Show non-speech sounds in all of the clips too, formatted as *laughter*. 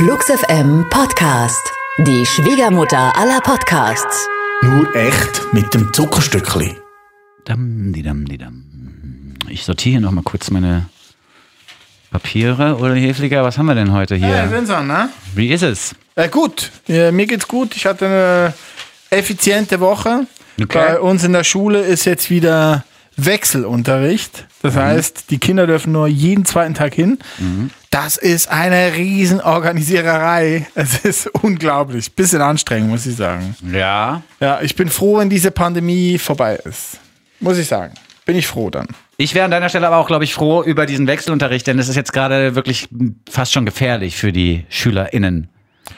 Flux FM Podcast. Die Schwiegermutter aller Podcasts. Nur echt mit dem Zuckerstückli. Dam, di dam, di dam. Ich sortiere noch mal kurz meine Papiere. Oder Hefliger, was haben wir denn heute hier? Ja, Vincent, ne? Wie ist es? Äh, gut, ja, mir geht's gut. Ich hatte eine effiziente Woche. Okay. Bei uns in der Schule ist jetzt wieder Wechselunterricht. Das heißt, die Kinder dürfen nur jeden zweiten Tag hin. Das ist eine riesen Organisiererei. Es ist unglaublich. Bisschen anstrengend, muss ich sagen. Ja. Ja, ich bin froh, wenn diese Pandemie vorbei ist. Muss ich sagen. Bin ich froh dann. Ich wäre an deiner Stelle aber auch, glaube ich, froh über diesen Wechselunterricht, denn es ist jetzt gerade wirklich fast schon gefährlich für die SchülerInnen.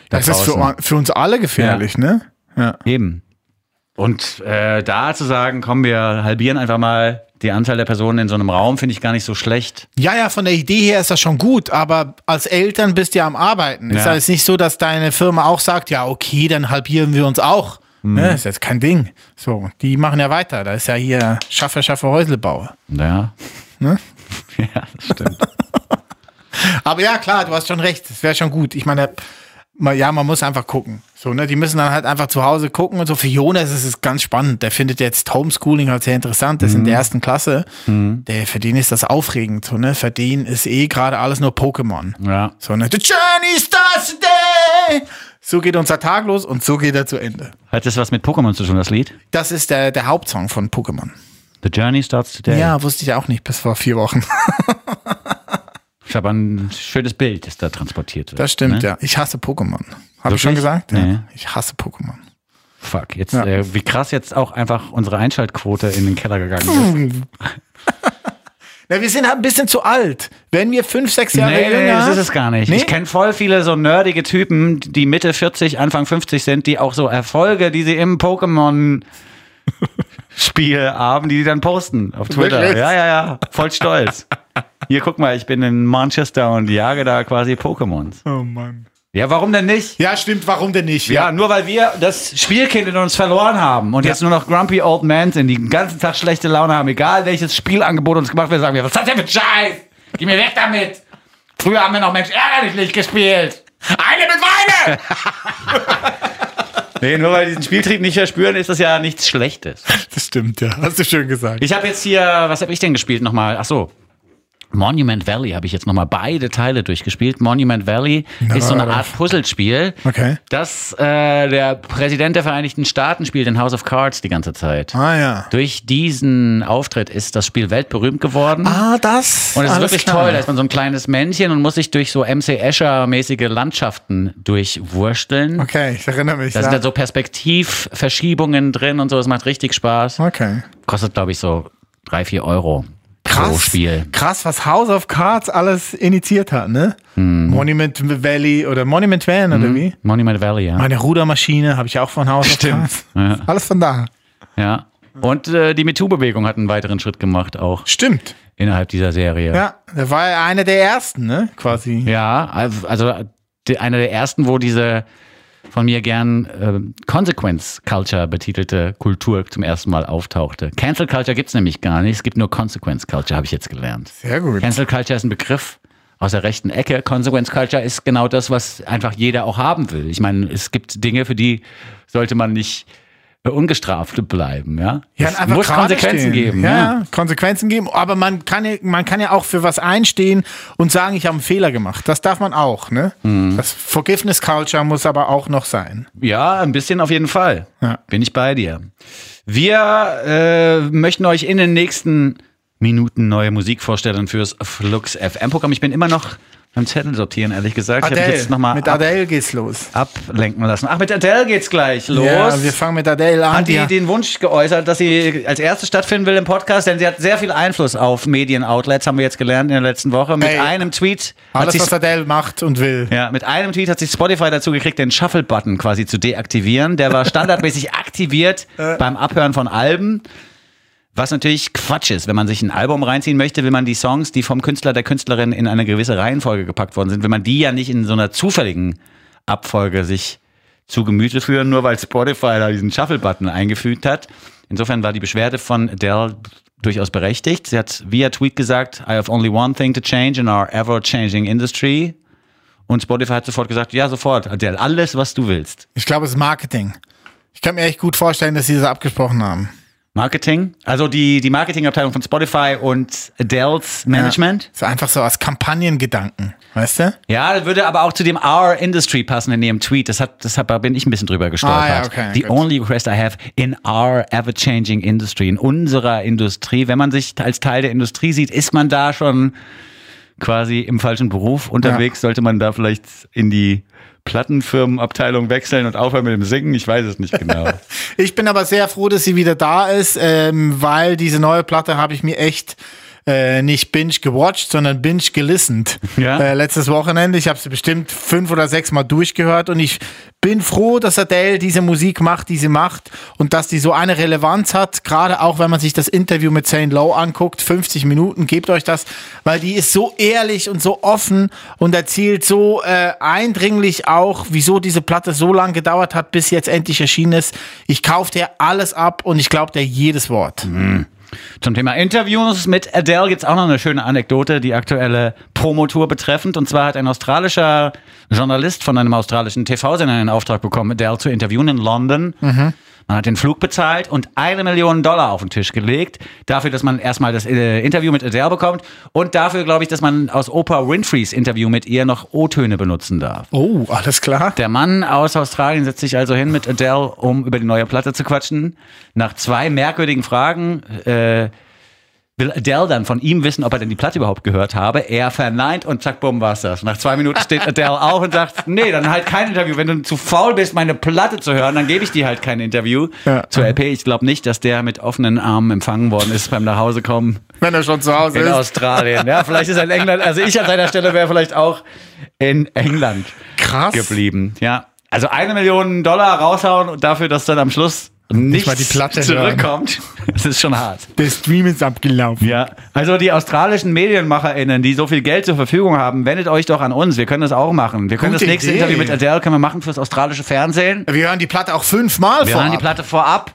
Da Das ist für, draußen. für uns alle gefährlich, ne? Ja. Eben. Und äh, da zu sagen, komm, wir halbieren einfach mal die Anzahl der Personen in so einem Raum, finde ich gar nicht so schlecht. Ja, ja, von der Idee her ist das schon gut, aber als Eltern bist du ja am Arbeiten. Ist Ja. ja jetzt nicht so, dass deine Firma auch sagt, ja, okay, dann halbieren wir uns auch. Mhm. Ne, ist jetzt kein Ding. So, die machen ja weiter. Da ist ja hier Schaffe, Schaffe, Häuslebauer. Ja. Ne? *laughs* Ja, das stimmt. *laughs* Aber ja, klar, du hast schon recht. Das wäre schon gut. Ich meine, ja, man muss einfach gucken. So, ne, die müssen dann halt einfach zu Hause gucken und so. Für Jonas ist es ganz spannend. Der findet jetzt Homeschooling halt sehr interessant. Der ist in Mhm. der ersten Klasse. Der, für den ist das aufregend. So, ne? Für den ist eh gerade alles nur Pokémon. Ja. So, ne? The journey starts today. So geht unser Tag los und so geht er zu Ende. Hat das was mit Pokémon zu tun, das Lied? Das ist der, der Hauptsong von Pokémon. The Journey starts today. Ja, wusste ich auch nicht bis vor vier Wochen. *laughs* Ich habe ein schönes Bild, das da transportiert wird. Das stimmt, ne? ja. Ich hasse Pokémon. Habe ich schon gesagt? Nee. Ja. Ich hasse Pokémon. Fuck, jetzt, Ja. äh, wie krass jetzt auch einfach unsere Einschaltquote in den Keller gegangen ist. *laughs* Na, wir sind halt ein bisschen zu alt. Wenn wir fünf, sechs Jahre nee, jünger. das ist es gar nicht. Nee? Ich kenne voll viele so nerdige Typen, die Mitte 40, Anfang 50 sind, die auch so Erfolge, die sie im Pokémon Spiel haben, die die dann posten auf Twitter. Wirklich? Ja, ja, ja. Voll stolz. Hier, guck mal, ich bin in Manchester und jage da quasi Pokémons. Oh Mann. Ja, warum denn nicht? Ja, stimmt. Warum denn nicht? Ja, nur weil wir das Spielkind in uns verloren haben und jetzt nur noch grumpy old men sind, die den ganzen Tag schlechte Laune haben, egal welches Spielangebot uns gemacht wird, sagen wir, was denn für ein Scheiß? Geh mir weg damit! Früher haben wir noch Mensch ärgerlich nicht gespielt. Eine mit Weine! *laughs* nee, nur weil die diesen Spieltrieb nicht verspüren, ist das ja nichts Schlechtes. Das stimmt, ja. Hast du schön gesagt. Ich habe jetzt hier, was habe ich denn gespielt nochmal? Ach so. Monument Valley habe ich jetzt nochmal beide Teile durchgespielt. Monument Valley ist so eine Art Puzzlespiel, Okay. das äh, der Präsident der Vereinigten Staaten spielt in House of Cards die ganze Zeit. Ah, ja. Durch diesen Auftritt ist das Spiel weltberühmt geworden. Ah, das. Und es ist wirklich klar. toll. Da ist man so ein kleines Männchen und muss sich durch so MC Escher-mäßige Landschaften durchwursteln. Okay, ich erinnere mich. Da ja. sind dann so Perspektivverschiebungen drin und so. Es macht richtig Spaß. okay. Kostet, glaube ich, so drei, vier Euro pro Krass. Krass, was House of Cards alles initiiert hat, ne? Hm. Monument Valley oder Monument Van oder wie? Monument Valley, ja. Meine Rudermaschine habe ich auch von House of Cards. Ja. Alles von da. ja. Und äh, die MeToo-Bewegung hat einen weiteren Schritt gemacht, auch Stimmt. innerhalb dieser Serie. Ja, der war ja einer der ersten, ne? Quasi. Ja, also einer der ersten, wo diese von mir gern äh, Consequence Culture betitelte Kultur zum ersten Mal auftauchte. Cancel Culture gibt's nämlich gar nicht, es gibt nur Consequence Culture, habe ich jetzt gelernt. Sehr gut. Cancel Culture ist ein Begriff aus der rechten Ecke. Consequence Culture ist genau das, was einfach jeder auch haben will. Ich meine, es gibt Dinge, für die sollte man nicht ungestraft bleiben. Ja, Ja, es muss Konsequenzen stehen. geben. Ja, Ja. Konsequenzen geben. Aber man kann, ja- man kann ja auch für was einstehen und sagen, ich habe einen Fehler gemacht. Das darf man auch. Ne? Mhm. Das Forgiveness Culture muss aber auch noch sein. Ja, ein bisschen auf jeden Fall. Ja. Bin ich bei dir. Wir äh, möchten euch in den nächsten Minuten neue Musik vorstellen fürs Flux FM-Programm. Ich bin immer noch beim Zettel sortieren, ehrlich gesagt. Ich habe Adele. jetzt nochmal Mit ab, Adele geht's los. ablenken lassen. Ach, mit Adele geht's gleich los. Ja, wir fangen mit Adele an. hat die Die- den Wunsch geäußert, dass sie als erste stattfinden will im Podcast, denn sie hat sehr viel Einfluss auf Medienoutlets, haben wir jetzt gelernt in der letzten Woche. Mit Ey, einem Tweet alles, was Adele macht und will. ja, mit einem Tweet hat sich Spotify dazu gekriegt, den Shuffle-Button quasi zu deaktivieren. Der war standardmäßig *laughs* aktiviert beim Abhören von Alben. Was natürlich Quatsch ist. Wenn man sich ein Album reinziehen möchte, will man die Songs, die vom Künstler, der Künstlerin in eine gewisse Reihenfolge gepackt worden sind, will man die ja nicht in so einer zufälligen Abfolge sich zu Gemüte führen, nur weil Spotify da diesen Shuffle-Button eingefügt hat. Insofern war die Beschwerde von Dell durchaus berechtigt. Sie hat via Tweet gesagt, I have only one thing to change in our ever-changing industry. Und Spotify hat sofort gesagt, ja, sofort, Adele, alles, was du willst. Ich glaube, es ist Marketing. Ich kann mir echt gut vorstellen, dass sie das abgesprochen haben. Marketing, also die, die Marketingabteilung von Spotify und Adeles Management. Ja, so einfach so als Kampagnengedanken, weißt du? Ja, das würde aber auch zu dem Our Industry passen in ihrem Tweet. Das hat, deshalb bin ich ein bisschen drüber gestolpert. Ah, ja, okay, The gut. only request I have in our ever-changing industry, in unserer Industrie. Wenn man sich als Teil der Industrie sieht, ist man da schon quasi im falschen Beruf unterwegs. Sollte man da vielleicht in die Plattenfirmenabteilung wechseln und aufhören mit dem Singen? Ich weiß es nicht genau. *laughs* Ich bin aber sehr froh, dass sie wieder da ist, ähm, weil diese neue Platte habe ich mir echt äh, nicht binge gewatcht, sondern binge gelistet. Ja? Äh, letztes Wochenende. Ich habe sie bestimmt fünf oder sechs Mal durchgehört und ich bin froh, dass Adele diese Musik macht, die sie macht und dass die so eine Relevanz hat, gerade auch wenn man sich das Interview mit Saint Lowe anguckt, 50 Minuten, gebt euch das, weil die ist so ehrlich und so offen und erzählt so äh, eindringlich auch, wieso diese Platte so lange gedauert hat, bis jetzt endlich erschienen ist. Ich kaufe dir alles ab und ich glaube dir jedes Wort. Zum Thema Interviews mit Adele gibt's auch noch eine schöne Anekdote, die aktuelle Promotour betreffend. Und zwar hat ein australischer Journalist von einem australischen TV-Sender einen Auftrag bekommen, Adele zu interviewen in London. Man hat den Flug bezahlt und eine Million Dollar auf den Tisch gelegt. Dafür, dass man erstmal das äh, Interview mit Adele bekommt. Und dafür, glaube ich, dass man aus Oprah Winfreys Interview mit ihr noch O-Töne benutzen darf. Oh, alles klar. Der Mann aus Australien setzt sich also hin mit Adele, um über die neue Platte zu quatschen. Nach zwei merkwürdigen Fragen äh, will Adele dann von ihm wissen, ob er denn die Platte überhaupt gehört habe. Er verneint und zack, bumm, war's das. Nach zwei Minuten steht Adele auf und sagt, nee, dann halt kein Interview. Wenn du zu faul bist, meine Platte zu hören, dann gebe ich dir halt kein Interview. Ja. Zur LP, ich glaube nicht, dass der mit offenen Armen empfangen worden ist beim Nachhausekommen Wenn er schon zu Hause in ist. Australien. Ja, vielleicht ist er in England. Also ich an seiner Stelle wäre vielleicht auch in England Krass. geblieben. Ja. Also eine Million Dollar raushauen und dafür, dass dann am Schluss nichts mal die Platte zurückkommt. *laughs* Das ist schon hart. Der Stream ist abgelaufen. Ja. Also die australischen MedienmacherInnen, die so viel Geld zur Verfügung haben, wendet euch doch an uns. Wir können das auch machen. Wir können Gute das nächste Idee. Interview mit Adele können wir machen fürs australische Fernsehen. Wir hören die Platte auch fünfmal Wir vor. hören die Platte vorab,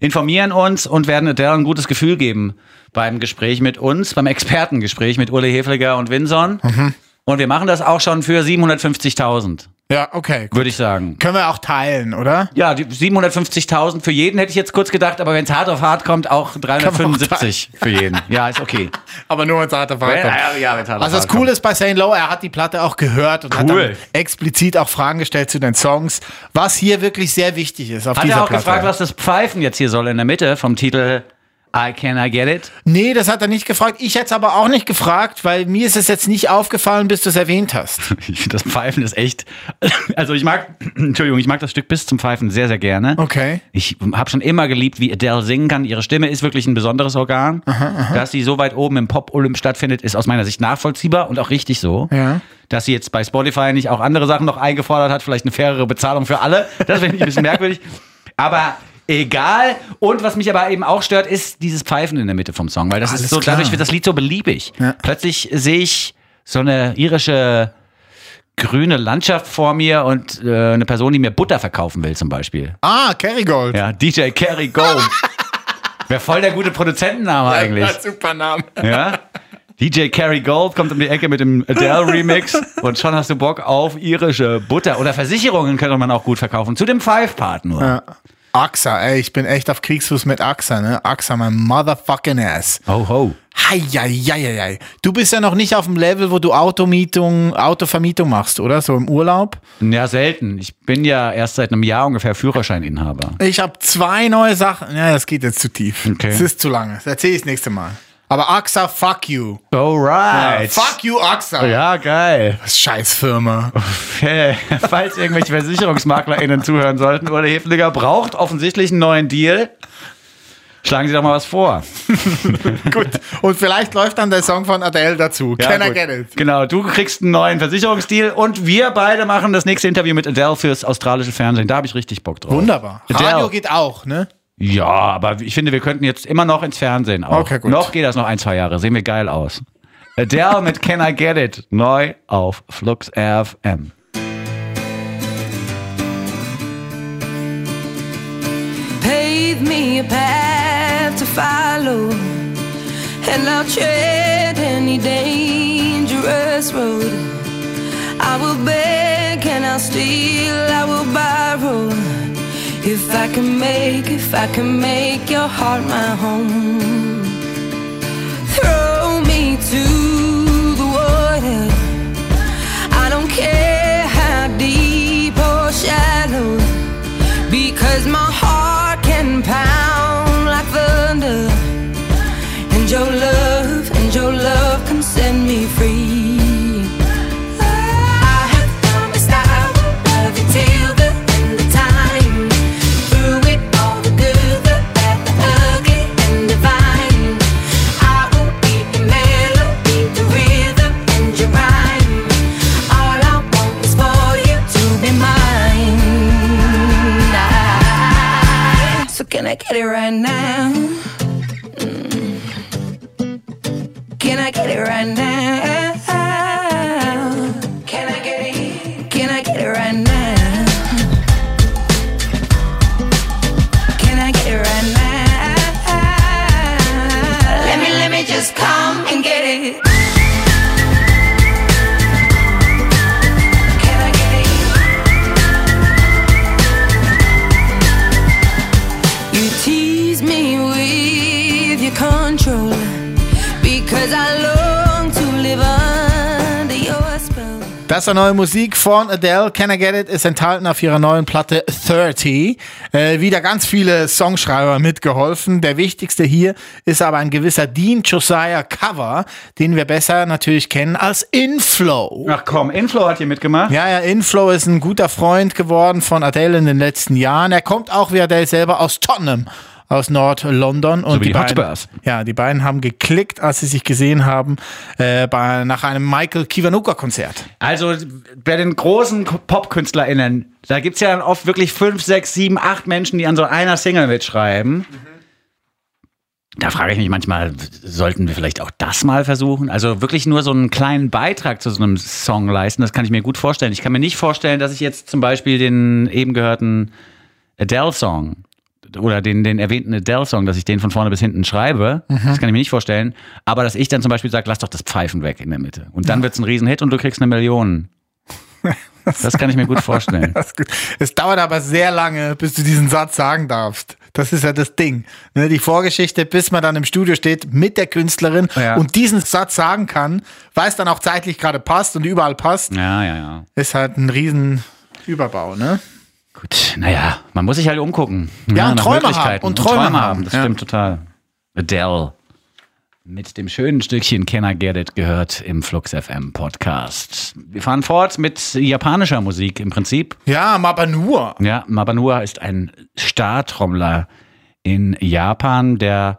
informieren uns und werden Adele ein gutes Gefühl geben beim Gespräch mit uns, beim Expertengespräch mit Uli Hefliger und Winson. Mhm. Und wir machen das auch schon für 750.000, Ja, okay. Gut. würde ich sagen. Können wir auch teilen, oder? Ja, die 750.000 für jeden hätte ich jetzt kurz gedacht, aber wenn es hart auf hart kommt, auch 375 für jeden. Ja, ist okay. *laughs* Aber nur, wenn es hart auf hart Ja, kommt. ja, ja, wenn's hart Also das. Coole ist bei St. Lowe, er hat die Platte auch gehört und hat Cool. dann explizit auch Fragen gestellt zu den Songs, was hier wirklich sehr wichtig ist auf Hat dieser er auch Platte. gefragt, was das Pfeifen jetzt hier soll in der Mitte vom Titel I Can I Get It? Nee, das hat er nicht gefragt. Ich hätte es aber auch nicht gefragt, weil mir ist es jetzt nicht aufgefallen, bis du es erwähnt hast. *laughs* Ich finde, das Pfeifen ist echt. Also ich mag, *clears throat* Entschuldigung, ich mag das Stück bis zum Pfeifen sehr, sehr gerne. Okay. Ich habe schon immer geliebt, wie Adele singen kann. Ihre Stimme ist wirklich ein besonderes Organ. Dass sie so weit oben im Pop-Olymp stattfindet, ist aus meiner Sicht nachvollziehbar und auch richtig so. Ja. Dass sie jetzt bei Spotify nicht auch andere Sachen noch eingefordert hat, vielleicht eine fairere Bezahlung für alle, das finde ich ein bisschen *laughs* merkwürdig. Aber egal. Und was mich aber eben auch stört, ist dieses Pfeifen in der Mitte vom Song, weil das Alles ist so, klar. dadurch wird das Lied so beliebig. Ja. Plötzlich sehe ich so eine irische grüne Landschaft vor mir und äh, eine Person, die mir Butter verkaufen will, zum Beispiel. Ah, Kerrygold. Ja, DJ Kerry Gold. *laughs* Wäre voll der gute Produzentenname eigentlich. super Name. Ja? DJ Kerry Gold kommt um die Ecke mit dem Adele Remix *laughs* und schon hast du Bock auf irische Butter. Oder Versicherungen könnte man auch gut verkaufen. Zu dem Five-Part nur. Ja. AXA, ey, ich bin echt auf Kriegsfuß mit AXA, ne? AXA, mein motherfucking ass. Ho, ho. Heieieiei. Du bist ja noch nicht auf dem Level, wo du Automietung, Autovermietung machst, oder? So im Urlaub. Ja, selten. Ich bin ja erst seit einem Jahr ungefähr Führerscheininhaber. Ich habe zwei neue Sachen. Ja, das geht jetzt zu tief. Okay. Das ist zu lange. Das erzähle ich das nächste Mal. Aber AXA, fuck you. Alright. Fuck you, AXA. Ja, geil. Scheiß Firma. Okay. *laughs* Falls irgendwelche VersicherungsmaklerInnen zuhören sollten, Ole Hefliger braucht offensichtlich einen neuen Deal. Schlagen Sie doch mal was vor. *laughs* Gut. Und vielleicht läuft dann der Song von Adele dazu. Ja, Can I get it? Genau, du kriegst einen neuen Versicherungsdeal und wir beide machen das nächste Interview mit Adele fürs australische Fernsehen. Da habe ich richtig Bock drauf. Wunderbar. Adele. Radio geht auch, ne? Ja, aber ich finde, wir könnten jetzt immer noch ins Fernsehen auch. Okay, gut. Noch geht das noch ein, zwei Jahre. Sehen wir geil aus. Adele mit Can I Get It? Neu auf Flux FM. pave me a path to follow, and I'll tread any dangerous road. I will beg and I'll steal, I will borrow. If I can make, if I can make your heart my home. Throw me to tease me with your control because I long to live under your spell. Das ist neue Musik von Adele. Can I Get It ist enthalten auf ihrer neuen Platte 30. Äh, wieder ganz viele Songschreiber mitgeholfen. Der wichtigste hier ist aber ein gewisser Dean Josiah Cover, den wir besser natürlich kennen als Inflow. Ach komm, Inflow hat hier mitgemacht. Ja, ja, Inflow ist ein guter Freund geworden von Adele in den letzten Jahren. Er kommt auch wie Adele selber aus Tottenham, aus Nord-London. Und wie die beiden, ja, die beiden haben geklickt, als sie sich gesehen haben äh, bei, nach einem Michael Kiwanuka-Konzert. Also bei den großen PopkünstlerInnen, da gibt's ja dann oft wirklich fünf, sechs, sieben, acht Menschen, die an so einer Single mitschreiben. Da frage ich mich manchmal, sollten wir vielleicht auch das mal versuchen? Also wirklich nur so einen kleinen Beitrag zu so einem Song leisten, das kann ich mir gut vorstellen. Ich kann mir nicht vorstellen, dass ich jetzt zum Beispiel den eben gehörten Adele-Song oder den, den erwähnten Adele-Song, dass ich den von vorne bis hinten schreibe, das kann ich mir nicht vorstellen. Aber dass ich dann zum Beispiel sage, lass doch das Pfeifen weg in der Mitte. Und dann wird's ein Riesenhit und du kriegst eine Million. *laughs* Das kann ich mir gut vorstellen. *laughs* Es dauert aber sehr lange, bis du diesen Satz sagen darfst. Das ist ja das Ding. Ne, die Vorgeschichte, bis man dann im Studio steht mit der Künstlerin Ja. und diesen Satz sagen kann, weil es dann auch zeitlich gerade passt und überall passt, Ja, ja, ja. ist halt ein riesen Überbau, ne? Gut, naja, man muss sich halt umgucken. Ja, und nach Träume Möglichkeiten. haben, und Träume haben, Das ja. stimmt total. Adele. Mit dem schönen Stückchen Can I Get It gehört im Flux FM Podcast. Wir fahren fort mit japanischer Musik im Prinzip. Ja, nur. Ja, Mabanua ist ein Startrommler in Japan, der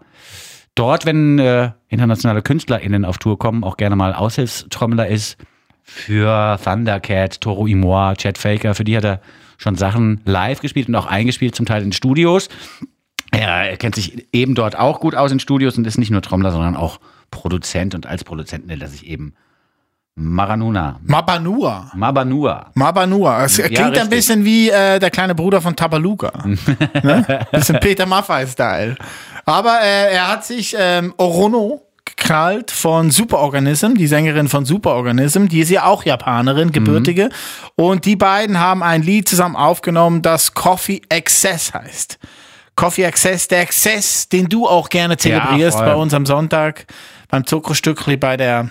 dort, wenn äh, internationale KünstlerInnen auf Tour kommen, auch gerne mal Aushilfstrommler ist. Für Thundercat, Toru Imoa, Chad Faker, für die hat er schon Sachen live gespielt und auch eingespielt, zum Teil in Studios. Er kennt sich eben dort auch gut aus in Studios und ist nicht nur Trommler, sondern auch Produzent und als Produzent nennt er sich eben Maranuna. Mabanua. Mabanua. Mabanua. Es klingt ein richtig. bisschen wie äh, der kleine Bruder von Tabaluga. *laughs* ne? Bisschen Peter Maffay-Style. Aber äh, er hat sich ähm, Orono geknallt von Superorganism, die Sängerin von Superorganism, die ist ja auch Japanerin, gebürtige. Und die beiden haben ein Lied zusammen aufgenommen, das Coffee Excess heißt. Coffee Excess, der Exzess, den du auch gerne zelebrierst voll. bei uns am Sonntag beim Zuckerstückli bei der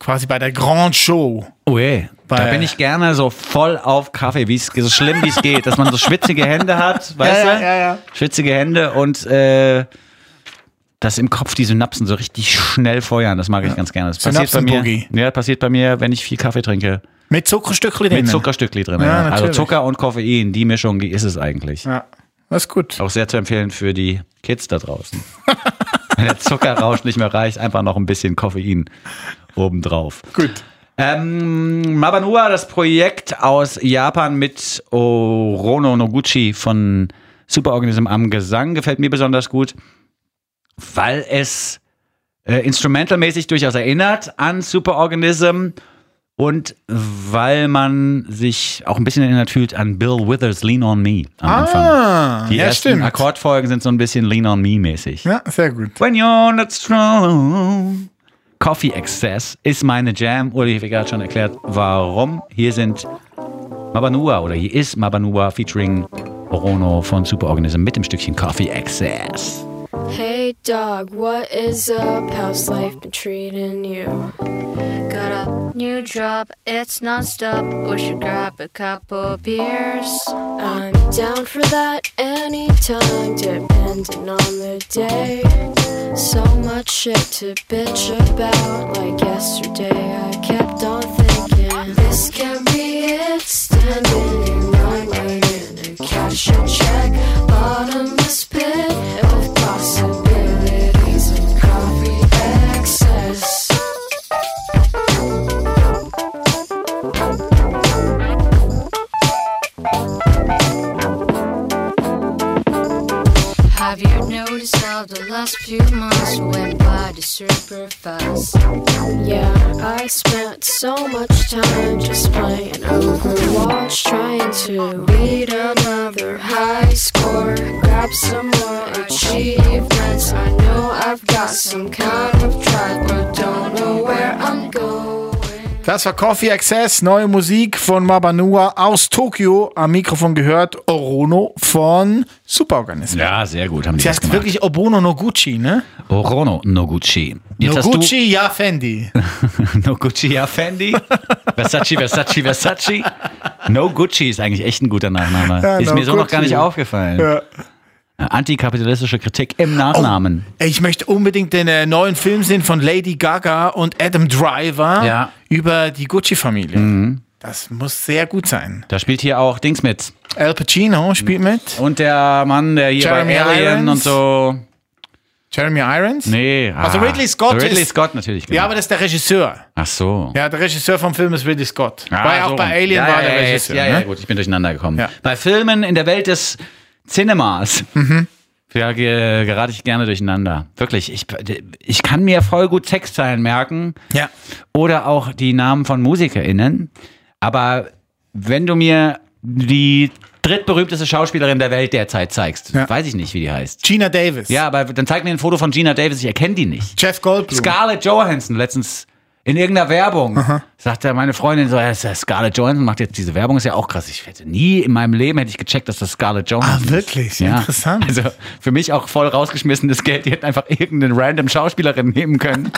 quasi bei der Grand Show. Ui, da Weil- bin ich gerne so voll auf Kaffee, wie es so schlimm wie es geht, dass man so schwitzige Hände hat, *laughs* weißt Ja, du? ja, ja, ja. Schwitzige Hände und äh, dass im Kopf die Synapsen so richtig schnell feuern, das mag ich ganz gerne. Das passiert bei mir. Ja, passiert bei mir, wenn ich viel Kaffee trinke. Mit Zuckerstückli drin. Mit Zuckerstückli drin. Ja, Ja, also. Zucker und Koffein, die Mischung, die ist es eigentlich. Ja, das ist gut. Auch sehr zu empfehlen für die Kids da draußen. *laughs* Wenn der Zuckerrausch nicht mehr reicht, einfach noch ein bisschen Koffein obendrauf. Gut. Ähm, Mabanua, das Projekt aus Japan mit Orono Noguchi von Superorganism am Gesang, gefällt mir besonders gut, weil es äh, instrumentalmäßig durchaus erinnert an Superorganism und weil man sich auch ein bisschen erinnert fühlt an Bill Withers Lean on Me am Anfang. Ah, Die ja, ersten stimmt. Akkordfolgen sind so ein bisschen Lean on Me mäßig. Ja, sehr gut. When you're not strong, Coffee Excess ist meine Jam. Uli hat gerade schon erklärt, warum. Hier sind Mabanua oder hier ist Mabanua featuring Orono von Superorganism mit dem Stückchen Coffee Excess. Dog, what is up? How's life been treating you? Got a new job, it's non-stop. We should grab a couple beers. I'm down for that anytime, depending on the day. So much shit to bitch about. Like yesterday, I kept on thinking this can be it. Standing in line, waiting to cash a check. Last few months went by super fast? Yeah, I spent so much time just playing Overwatch, trying to beat another high score, grab some more achievements. I know I've got some kind of drive, but don't know where I'm going. Das war Coffee Access, neue Musik von Mabanua aus Tokio. Am Mikrofon gehört Orono von Superorganismus. Ja, sehr gut. Haben die Sie das heißt gemacht. wirklich Obono Noguchi, ne? Orono Noguchi. Jetzt Noguchi, ja, Fendi. *laughs* Noguchi ja Fendi. Versace, Versace, Versace. No Gucci ist eigentlich echt ein guter Nachname. Ja, ist No mir so noch gar Gucci. nicht aufgefallen. Ja. Antikapitalistische Kritik im Nachnamen. Ich möchte unbedingt den äh, neuen Film sehen von Lady Gaga und Adam Driver Ja. über die Gucci-Familie. Das muss sehr gut sein. Da spielt hier auch Dings mit. Al Pacino spielt mit. Und der Mann, der hier Jeremy bei Alien Irons? und so. Jeremy Irons? Nee. Also ah. Ridley Scott Ridley ist- Scott natürlich. Genau. Ja, aber das ist der Regisseur. Ach so. Ja, der Regisseur vom Film ist Ridley Scott. Ah, war ja auch so bei rum. Alien ja, war ja, der Regisseur. Ja, ja, ne? gut, ich bin durcheinander gekommen. Bei Filmen in der Welt des Cinemas. Mhm. Ja, ge gerate ich gerne durcheinander. Wirklich, ich, ich kann mir voll gut Textzeilen merken ja. oder auch die Namen von MusikerInnen. Aber wenn du mir die drittberühmteste Schauspielerin der Welt derzeit zeigst, Ja. weiß ich nicht, wie die heißt. Gina Davis. Ja, aber dann zeig mir ein Foto von Gina Davis, ich erkenne die nicht. Jeff Goldblum. Scarlett Johansson letztens in irgendeiner Werbung sagte meine Freundin so, ja, ist ja Scarlett Johansson macht jetzt diese Werbung, ist ja auch krass. Ich hätte nie in meinem Leben hätte ich gecheckt, dass das Scarlett Johansson Ah, wirklich? ist. Ja. Interessant. Also für mich auch voll rausgeschmissenes Geld. Die hätten einfach irgendeine random Schauspielerin nehmen können,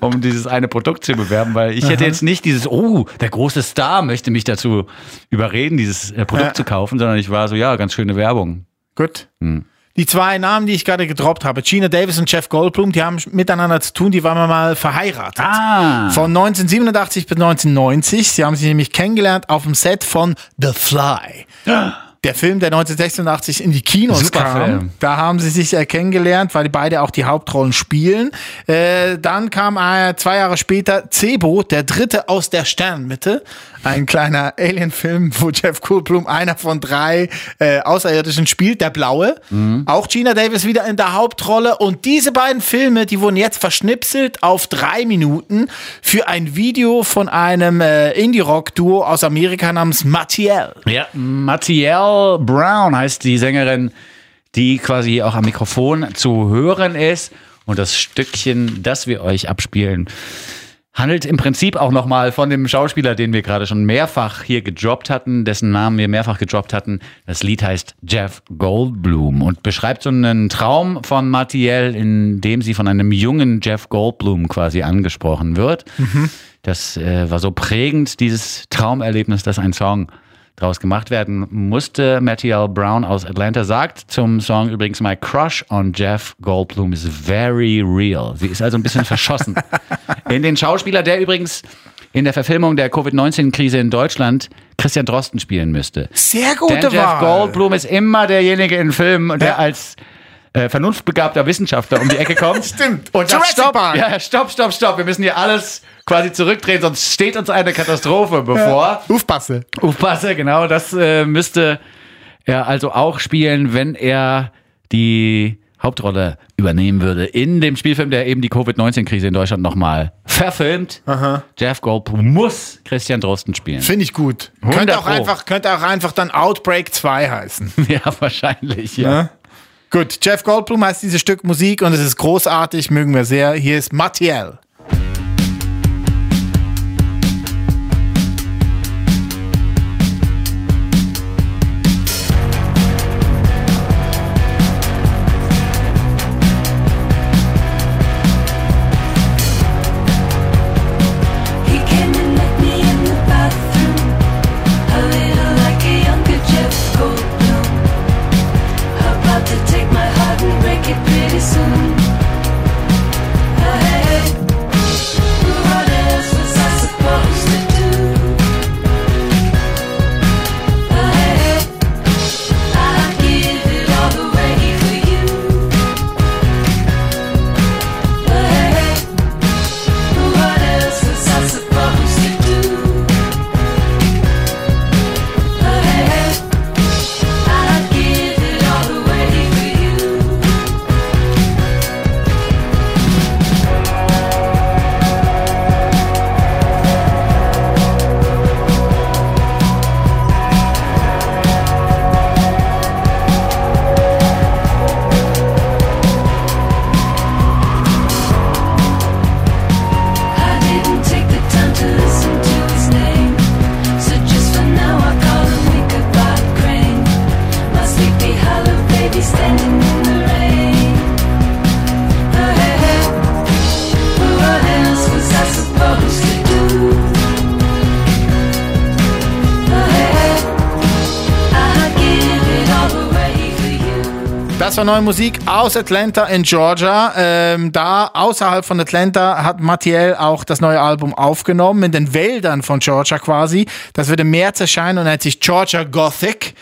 um dieses eine Produkt zu bewerben, weil ich hätte jetzt nicht dieses, oh, der große Star möchte mich dazu überreden, dieses äh, Produkt Ja. zu kaufen, sondern ich war so, ja, ganz schöne Werbung. Gut. Hm. Die zwei Namen, die ich gerade gedroppt habe, Gina Davis und Jeff Goldblum, die haben miteinander zu tun, die waren mal verheiratet. Ah. Von 1987 bis 1990. Sie haben sich nämlich kennengelernt auf dem Set von The Fly. *gasps* Der Film, der 1986 in die Kinos Super kam. Film. Da haben sie sich äh, kennengelernt, weil die beide auch die Hauptrollen spielen. Äh, dann kam äh, zwei Jahre später Cebo, der dritte aus der Sternmitte. Ein kleiner Alien-Film, wo Jeff Goldblum einer von drei äh, Außerirdischen spielt, der Blaue. Auch Gina Davis wieder in der Hauptrolle. Und diese beiden Filme, die wurden jetzt verschnipselt auf drei Minuten für ein Video von einem äh, Indie-Rock-Duo aus Amerika namens Mattiel. Ja, Mattiel Brown heißt die Sängerin, die quasi auch am Mikrofon zu hören ist. Und das Stückchen, das wir euch abspielen, handelt im Prinzip auch nochmal von dem Schauspieler, den wir gerade schon mehrfach hier gedroppt hatten, dessen Namen wir mehrfach gedroppt hatten. Das Lied heißt Jeff Goldblum und beschreibt so einen Traum von Mattiel, in dem sie von einem jungen Jeff Goldblum quasi angesprochen wird. Das äh, war so prägend, dieses Traumerlebnis, dass ein Song draus gemacht werden musste. Mattiel Brown aus Atlanta sagt zum Song übrigens, My crush on Jeff Goldblum is very real. Sie ist also ein bisschen verschossen. *laughs* In den Schauspieler, der übrigens in der Verfilmung der Covid-19-Krise in Deutschland Christian Drosten spielen müsste. Sehr Denn gute Jeff Wahl. Goldblum ist immer derjenige in Filmen, der Ja. als äh, vernunftbegabter Wissenschaftler um die Ecke kommt. *laughs* Stimmt. Und sagt, stopp, ja, stopp, stopp, stopp. Wir müssen hier alles quasi zurückdrehen, sonst steht uns eine Katastrophe bevor. Aufpasse. Aufpasse, genau. Das äh, müsste er also auch spielen, wenn er die Hauptrolle übernehmen würde in dem Spielfilm, der eben die Covid-19-Krise in Deutschland nochmal verfilmt. Jeff Goldblum muss Christian Drosten spielen. Finde ich gut. 100 Könnte auch, einfach, könnte auch einfach dann Outbreak 2 heißen. *laughs* ja, wahrscheinlich, ja. Ja. Gut, Jeff Goldblum heißt dieses Stück Musik und es ist großartig, mögen wir sehr. Hier ist Mattiel. Das war neue Musik aus Atlanta in Georgia. Ähm, da außerhalb von Atlanta hat Mattiel auch das neue Album aufgenommen, in den Wäldern von Georgia quasi. Das wird im März erscheinen und nennt sich Georgia Gothic.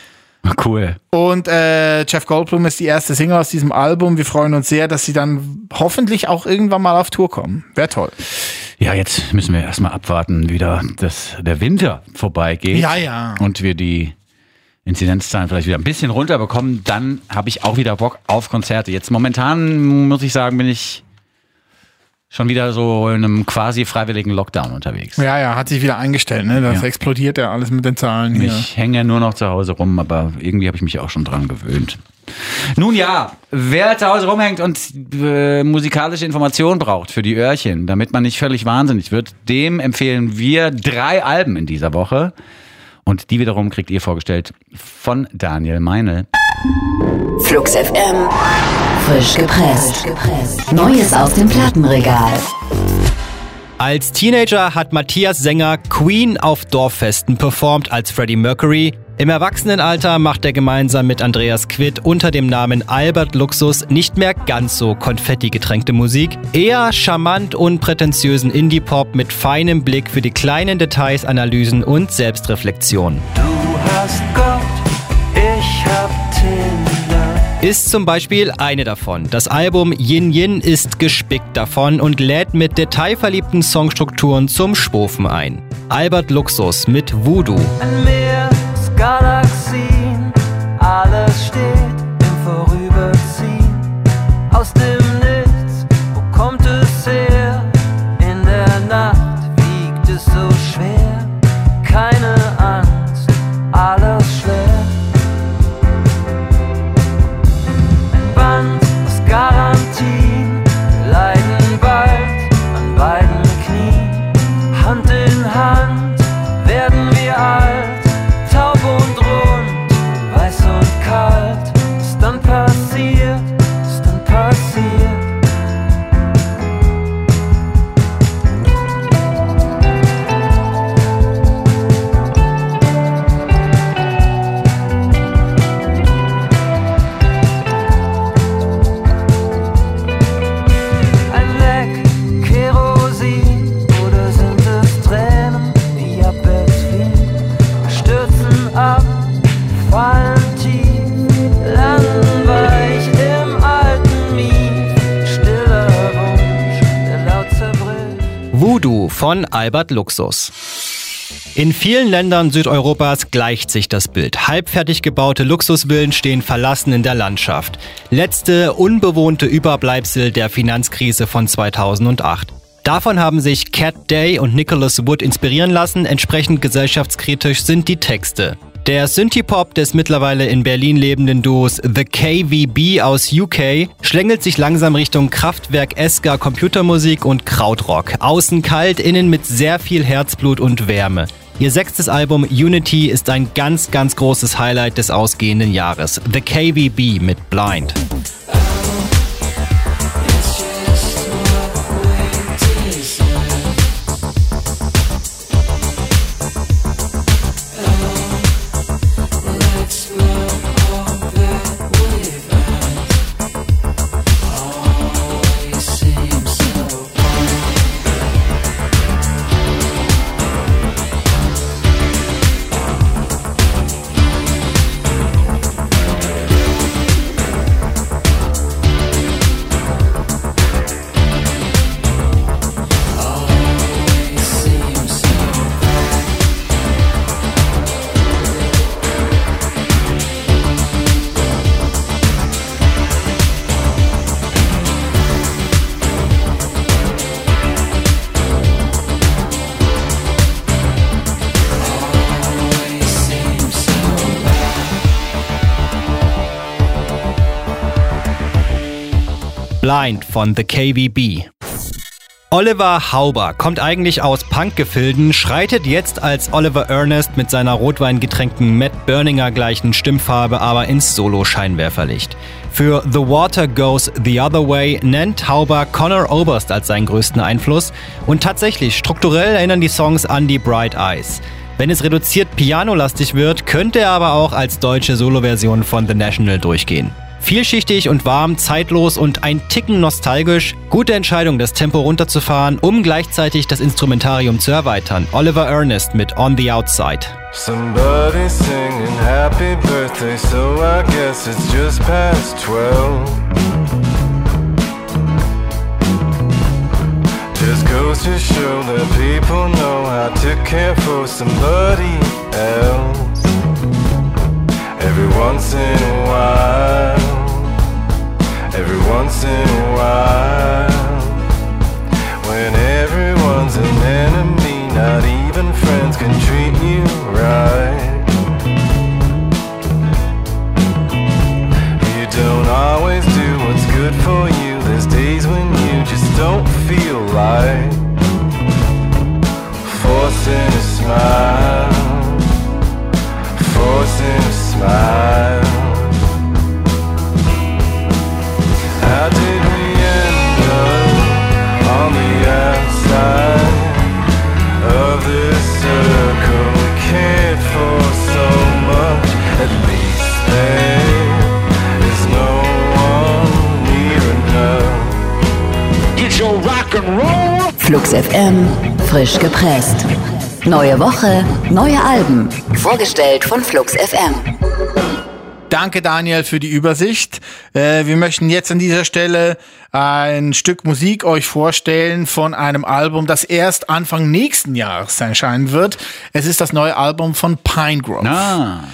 Cool. Und äh, Jeff Goldblum ist die erste Single aus diesem Album. Wir freuen uns sehr, dass sie dann hoffentlich auch irgendwann mal auf Tour kommen. Wäre toll. Ja, jetzt müssen wir erstmal abwarten, wie da das, der Winter vorbeigeht. Ja, ja. Und wir die Inzidenzzahlen vielleicht wieder ein bisschen runterbekommen. Dann habe ich auch wieder Bock auf Konzerte. Jetzt momentan, muss ich sagen, bin ich schon wieder so in einem quasi freiwilligen Lockdown unterwegs. Ja, ja, hat sich wieder eingestellt. Ne? Das Ja. explodiert ja alles mit den Zahlen hier. Ich hänge ja nur noch zu Hause rum, aber irgendwie habe ich mich auch schon dran gewöhnt. Nun ja, wer zu Hause rumhängt und äh, musikalische Informationen braucht für die Öhrchen, damit man nicht völlig wahnsinnig wird, dem empfehlen wir drei Alben in dieser Woche. Und die wiederum kriegt ihr vorgestellt von Daniel Meinl. Flux FM. Frisch gepresst. Neues aus dem Plattenregal. Als Teenager hat Matthias Sänger Queen auf Dorffesten performt als Freddie Mercury. Im Erwachsenenalter macht er gemeinsam mit Andreas Quitt unter dem Namen Albert Luxus nicht mehr ganz so konfetti-getränkte Musik, eher charmant und prätentiösen Indie-Pop mit feinem Blick für die kleinen Details, Analysen und Selbstreflexion. Du hast Gott, ich hab Tinder. Ist zum Beispiel eine davon. Das Album Yin Yin ist gespickt davon und lädt mit detailverliebten Songstrukturen zum Schwofen ein. Albert Luxus mit Voodoo. Von Albert Luxus. In vielen Ländern Südeuropas gleicht sich das Bild. Halbfertig gebaute Luxusvillen stehen verlassen in der Landschaft. Letzte unbewohnte Überbleibsel der Finanzkrise von 2008. Davon haben sich Cat Day und Nicholas Wood inspirieren lassen. Entsprechend gesellschaftskritisch sind die Texte. Der Synthie-Pop des mittlerweile in Berlin lebenden Duos The KVB aus UK schlängelt sich langsam Richtung Kraftwerk-esker Computermusik und Krautrock. Außen kalt, innen mit sehr viel Herzblut und Wärme. Ihr sechstes Album Unity ist ein ganz, ganz großes Highlight des ausgehenden Jahres. The KVB mit Blind. Blind von The KVB. Oliver Hauber kommt eigentlich aus Punkgefilden, schreitet jetzt als Oliver Ernest mit seiner rotweingetränkten Matt Berninger gleichen Stimmfarbe aber ins Solo-Scheinwerferlicht. Für The Water Goes the Other Way nennt Hauber Connor Oberst als seinen größten Einfluss und tatsächlich strukturell erinnern die Songs an die Bright Eyes. Wenn es reduziert pianolastig wird, könnte er aber auch als deutsche Soloversion von The National durchgehen. Vielschichtig und warm, zeitlos und ein Ticken nostalgisch. Gute Entscheidung, das Tempo runterzufahren, um gleichzeitig das Instrumentarium zu erweitern. Oliver Ernest mit On the Outside. Somebody singing happy birthday, so I guess it's just past 12. Just goes to show that people know how to care for somebody else. Every once in a while, every once in a while, when everyone's an enemy, not even friends can treat you right. You don't always do what's good for you. There's days when you just don't feel like forcing a smile, forcing a smile. How did we end up on the outside of this circle? We cared for so much. At least there. Flux FM, frisch gepresst. Neue Woche, neue Alben. Vorgestellt von Flux FM. Danke, Daniel, für die Übersicht. Äh, wir möchten jetzt an dieser Stelle ein Stück Musik euch vorstellen von einem Album, das erst Anfang nächsten Jahres erscheinen wird. Es ist das neue Album von Pinegrove. Ah.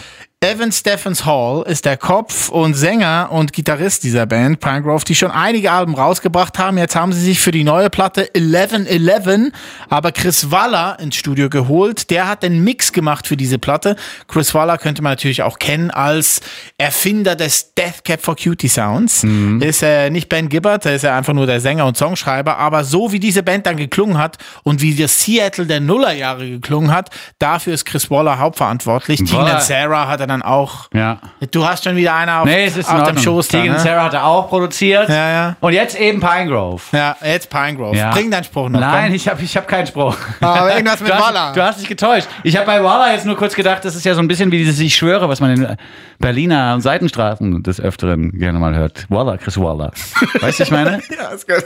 Evan Stephens Hall ist der Kopf und Sänger und Gitarrist dieser Band, Pinegrove, die schon einige Alben rausgebracht haben. Jetzt haben sie sich für die neue Platte 1111 aber Chris Waller ins Studio geholt. Der hat den Mix gemacht für diese Platte. Chris Waller könnte man natürlich auch kennen als Erfinder des Death Cab for Cutie Sounds. Ist äh, nicht Ben Gibbard, der ist ja einfach nur der Sänger und Songschreiber. Aber so wie diese Band dann geklungen hat und wie das Seattle der Nullerjahre geklungen hat, dafür ist Chris Waller hauptverantwortlich. Tina Waller- und Sarah hat er dann auch. Ja. Du hast schon wieder einer auf, Nee, es ist auf dem. Schoß Tegan ne? Sarah hat er auch produziert. Ja, ja. Und jetzt eben Pinegrove. Ja, jetzt Pinegrove. Ja. Bring deinen Spruch noch. Nein, komm. ich habe ich hab keinen Spruch. Aber irgendwas mit Waller. Du hast dich getäuscht. Ich habe bei Waller jetzt nur kurz gedacht, das ist ja so ein bisschen wie dieses Ich schwöre, was man in Berliner Seitenstraßen des Öfteren gerne mal hört. Waller, Chris Waller. Weißt du, ich meine? *laughs* Ja, ist gut.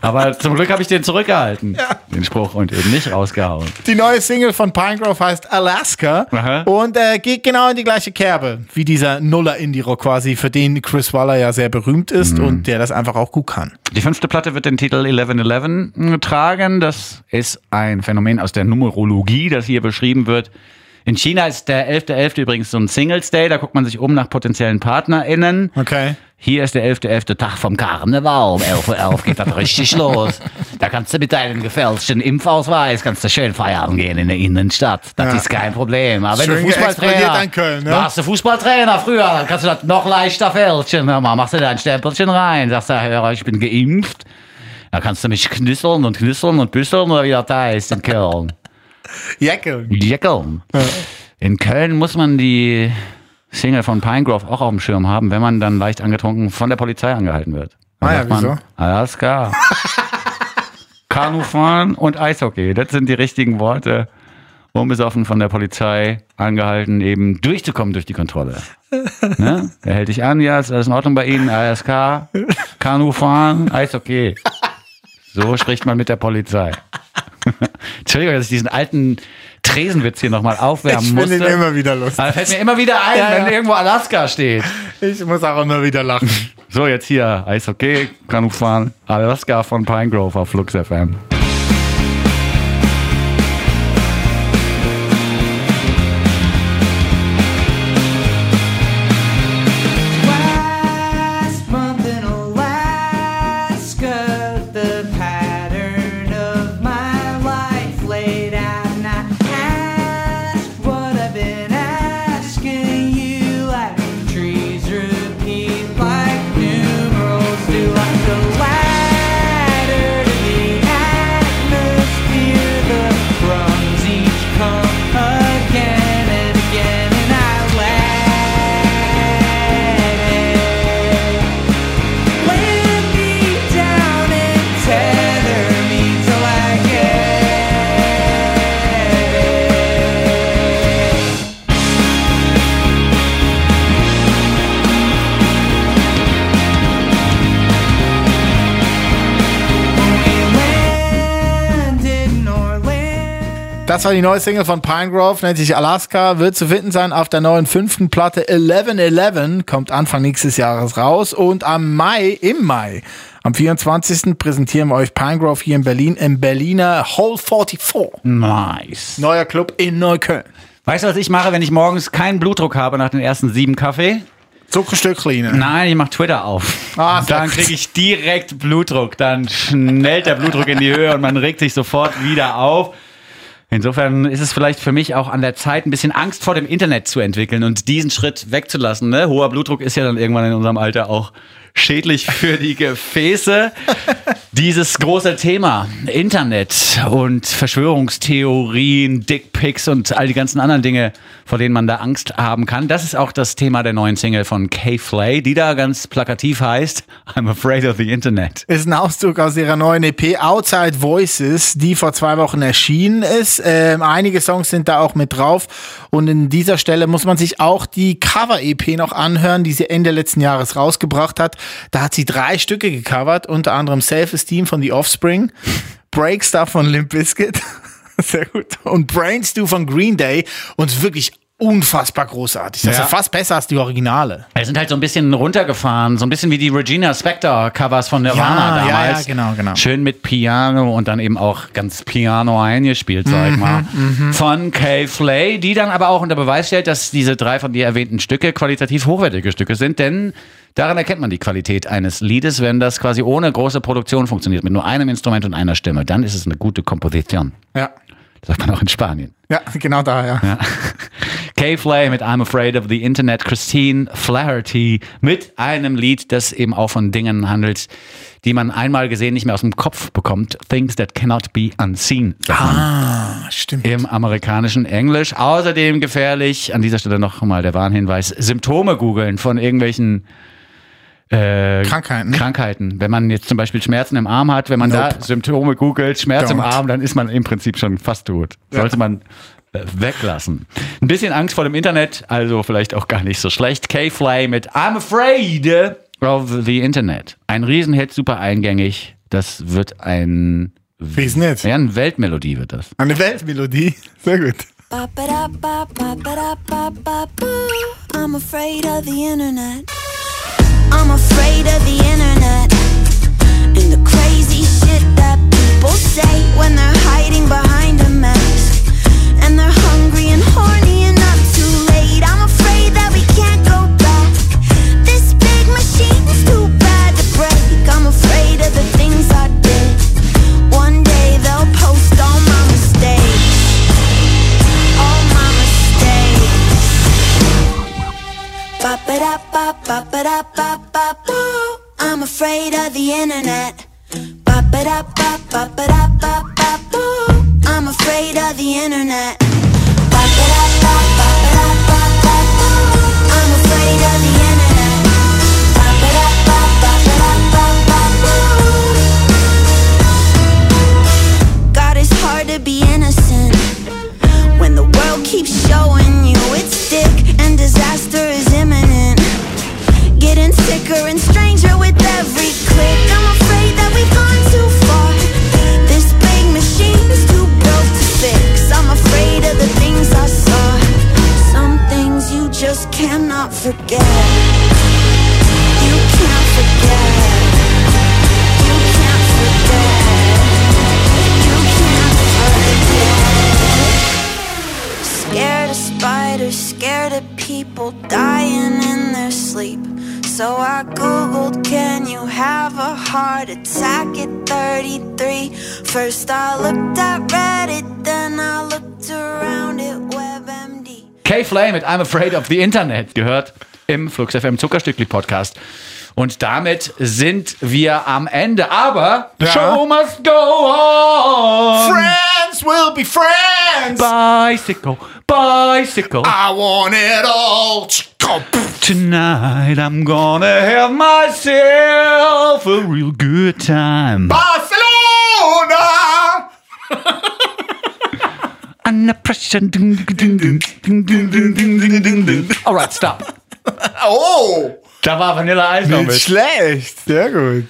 Aber zum Glück habe ich den zurückgehalten, den Spruch, und eben nicht rausgehauen. Die neue Single von Pinegrove heißt Alaska Aha. und äh, geht genau in die gleiche Kerbe wie dieser Nuller Indie-Rock quasi, für den Chris Waller ja sehr berühmt ist Mhm. und der das einfach auch gut kann. Die fünfte Platte wird den Titel 1111 tragen. Das ist ein Phänomen aus der Numerologie, das hier beschrieben wird. In China ist der 11.11. übrigens so ein Singles Day, da guckt man sich um nach potenziellen PartnerInnen. Okay. Hier ist der 11.11. Tag vom Karneval. Um 11.11 Uhr geht das richtig *laughs* los. Da kannst du mit deinem gefälschten Impfausweis kannst du schön feiern gehen in der Innenstadt. Das Ja. ist kein Problem. Aber wenn Schön du Fußballtrainer Köln, ne? warst du Fußballtrainer früher, dann kannst du das noch leichter fälschen. Hör mal, machst du dein Stempelchen rein, sagst du, hör, ich bin geimpft. Da kannst du mich knüsseln und knüsseln und büsseln oder wie das heißt in Köln. Jacke. Jackeln. In Köln muss man die Single von Pinegrove auch auf dem Schirm haben, wenn man dann leicht angetrunken von der Polizei angehalten wird. Dann Ah ja, man, wieso? Alles klar. *laughs* Kanufahren und Eishockey, das sind die richtigen Worte, um besoffen von der Polizei angehalten, eben durchzukommen durch die Kontrolle. *laughs* Ne? Er hält dich an, ja, ist alles in Ordnung bei Ihnen, ASK, Kanufahren, Eishockey. *laughs* So spricht man mit der Polizei. Entschuldigung, dass ich diesen alten Tresenwitz hier nochmal aufwärmen Ich finde musste. ihn immer wieder lustig. Aber fällt mir immer wieder ein, Ja, ja. wenn irgendwo Alaska steht. Ich muss auch immer wieder lachen. So, jetzt hier Eishockey, Kanufahren, Alaska von Pinegrove auf Flux FM. Das war die neue Single von Pinegrove, nennt sich Alaska, wird zu finden sein auf der neuen fünften Platte 1111, kommt Anfang nächstes Jahres raus und am Mai, im Mai, am 24. präsentieren wir euch Pinegrove hier in Berlin im Berliner Hall 44. Nice. Neuer Club in Neukölln. Weißt du, was ich mache, wenn ich morgens keinen Blutdruck habe nach den ersten sieben Kaffee? Zuckerstückchen. Nein, ich mache Twitter auf. Ah, dann kriege ich direkt Blutdruck. Dann schnellt der Blutdruck in die Höhe und man regt sich sofort wieder auf. Insofern ist es vielleicht für mich auch an der Zeit, ein bisschen Angst vor dem Internet zu entwickeln und diesen Schritt wegzulassen. Ne? Hoher Blutdruck ist ja dann irgendwann in unserem Alter auch schädlich für die Gefäße. *laughs* Dieses große Thema Internet und Verschwörungstheorien, Dickpics und all die ganzen anderen Dinge, vor denen man da Angst haben kann. Das ist auch das Thema der neuen Single von Kay Flay, die da ganz plakativ heißt I'm afraid of the Internet. Ist ein Auszug aus ihrer neuen EP Outside Voices, die vor zwei Wochen erschienen ist. Ähm, einige Songs sind da auch mit drauf. Und in dieser Stelle muss man sich auch die Cover-EP noch anhören, die sie Ende letzten Jahres rausgebracht hat. Da hat sie drei Stücke gecovert, unter anderem Self-Esteem von The Offspring, Break Stuff von Limp Bizkit, *laughs* sehr gut, und Brains Do von Green Day. Und wirklich unfassbar großartig. Das ist Ja. ja fast besser als die Originale. Wir sind halt so ein bisschen runtergefahren, so ein bisschen wie die Regina Spector Covers von Nirvana Ja, ja, damals. ja, genau, genau. Schön mit Piano und dann eben auch ganz Piano eingespielt, sag Mhm, ich mal. Von Kay Flay, die dann aber auch unter Beweis stellt, dass diese drei von dir erwähnten Stücke qualitativ hochwertige Stücke sind, denn daran erkennt man die Qualität eines Liedes, wenn das quasi ohne große Produktion funktioniert, mit nur einem Instrument und einer Stimme. Dann ist es eine gute Komposition. Ja. Das sagt man auch in Spanien. Ja, genau da, ja. Ja. *laughs* Kay Flay mit I'm Afraid of the Internet, Christine Flaherty mit einem Lied, das eben auch von Dingen handelt, die man einmal gesehen nicht mehr aus dem Kopf bekommt. Things that cannot be unseen. Ah, stimmt. Im amerikanischen Englisch. Außerdem gefährlich, an dieser Stelle noch mal der Warnhinweis, Symptome googeln von irgendwelchen äh, Krankheiten. Krankheiten. Wenn man jetzt zum Beispiel Schmerzen im Arm hat, wenn man Nope. da Symptome googelt, Schmerz im Don't. Arm, dann ist man im Prinzip schon fast tot. Sollte man äh, weglassen. Ein bisschen Angst vor dem Internet, also vielleicht auch gar nicht so schlecht. K-Fly mit I'm Afraid of the Internet. Ein Riesenhit, super eingängig. Das wird ein Riesennett. ja, eine Weltmelodie wird das. Eine Weltmelodie. Sehr gut. I'm afraid of the internet. I'm afraid of the internet. And the crazy shit that people say when they're hiding behind a mask. And they're hungry and horny and up too late. I'm afraid that we can't go back. This big machine's Ba ba da ba ba ba da ba ba. I'm afraid of the internet. Ba ba da ba ba ba da ba ba. I'm afraid of the internet. Ba ba da ba ba ba da ba ba. I'm afraid of the internet. Ba ba da ba ba ba da ba ba. God, it's hard to be innocent when the world keeps showing you it's thick and disaster is imminent. Getting sicker and stranger with every click. I'm afraid that we've gone K-Flay mit I'm Afraid of the Internet gehört im Flux FM Zuckerstückli Podcast. Und damit sind wir am Ende. Aber the Ja. show must go on. Friends will be friends. Bicycle, bicycle. I want it all. Tonight I'm gonna have myself a real good time. Barcelona. Under pressure. Ding, ding, ding, ding, ding, ding, ding, ding, ding, ding. Alright, stop. Oh, Da war Vanilla Eis noch nicht mit. schlecht. Sehr gut.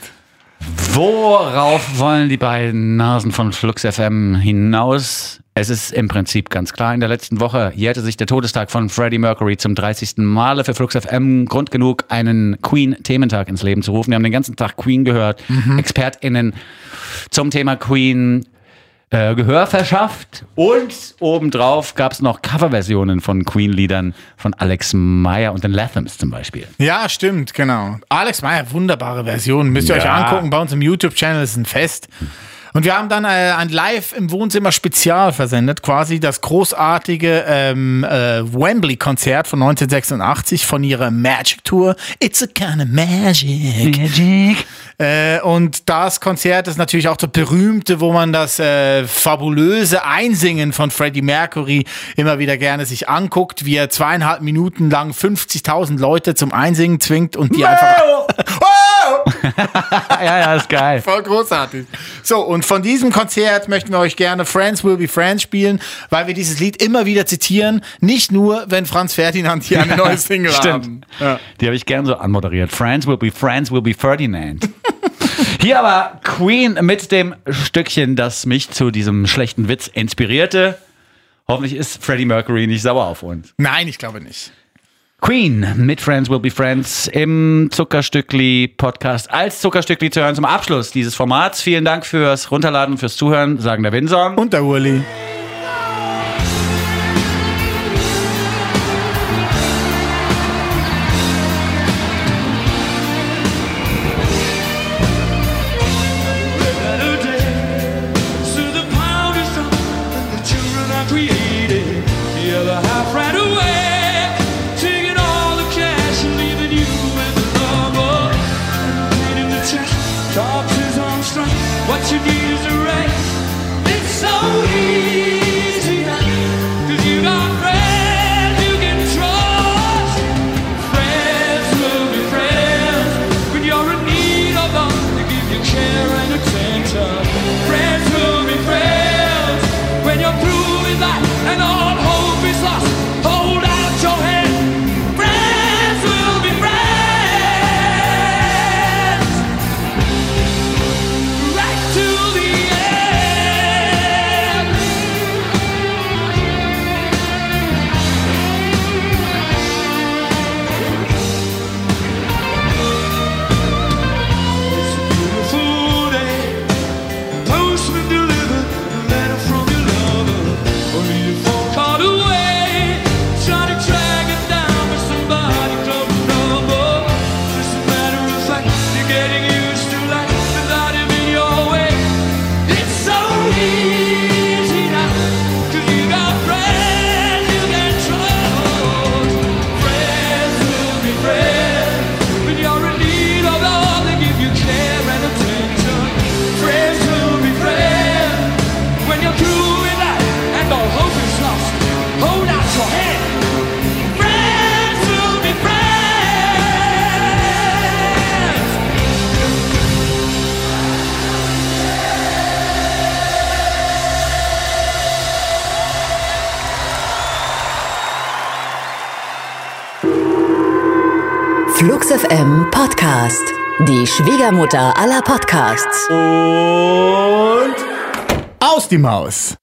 Worauf wollen die beiden Nasen von Flux FM hinaus Es ist im Prinzip ganz klar in der letzten Woche jährte sich der Todestag von Freddie Mercury zum 30. Male für Flux FM Grund genug, einen Queen-Thementag ins Leben zu rufen. Wir haben den ganzen Tag Queen gehört, ExpertInnen zum Thema Queen äh, Gehör verschafft und obendrauf gab es noch Coverversionen von Queen-Liedern von Alex Meyer und den Lathams zum Beispiel. Ja, stimmt, genau. Alex Meyer, wunderbare Version. Müsst ihr euch Ja. angucken. Bei uns im YouTube-Channel ist ein Fest. Und wir haben dann äh, ein Live im Wohnzimmer Spezial versendet, quasi das großartige ähm, äh, Wembley-Konzert von 1986 von ihrer Magic Tour. It's a kind of magic. Magic. Äh, und das Konzert ist natürlich auch das berühmte, wo man das äh, fabulöse Einsingen von Freddie Mercury immer wieder gerne sich anguckt, wie er zweieinhalb Minuten lang 50.000 Leute zum Einsingen zwingt und die einfach... *laughs* *laughs* *laughs* Ja, ja, ist geil. Voll großartig. So, und von diesem Konzert möchten wir euch gerne Friends Will Be Friends spielen, weil wir dieses Lied immer wieder zitieren. Nicht nur, wenn Franz Ferdinand hier eine neue *laughs* Single Stimmt. haben. Ja. Die habe ich gern so anmoderiert. Friends will be friends will be Ferdinand. *laughs* Hier aber Queen mit dem Stückchen, das mich zu diesem schlechten Witz inspirierte. Hoffentlich ist Freddie Mercury nicht sauer auf uns. Nein, ich glaube nicht. Queen mit Friends Will Be Friends im Zuckerstückli Podcast als Zuckerstückli zu hören zum Abschluss dieses Formats. Vielen Dank fürs Runterladen, fürs Zuhören, sagen der Windsong. Und der Uli. Schwiegermutter aller Podcasts. Und aus die Maus.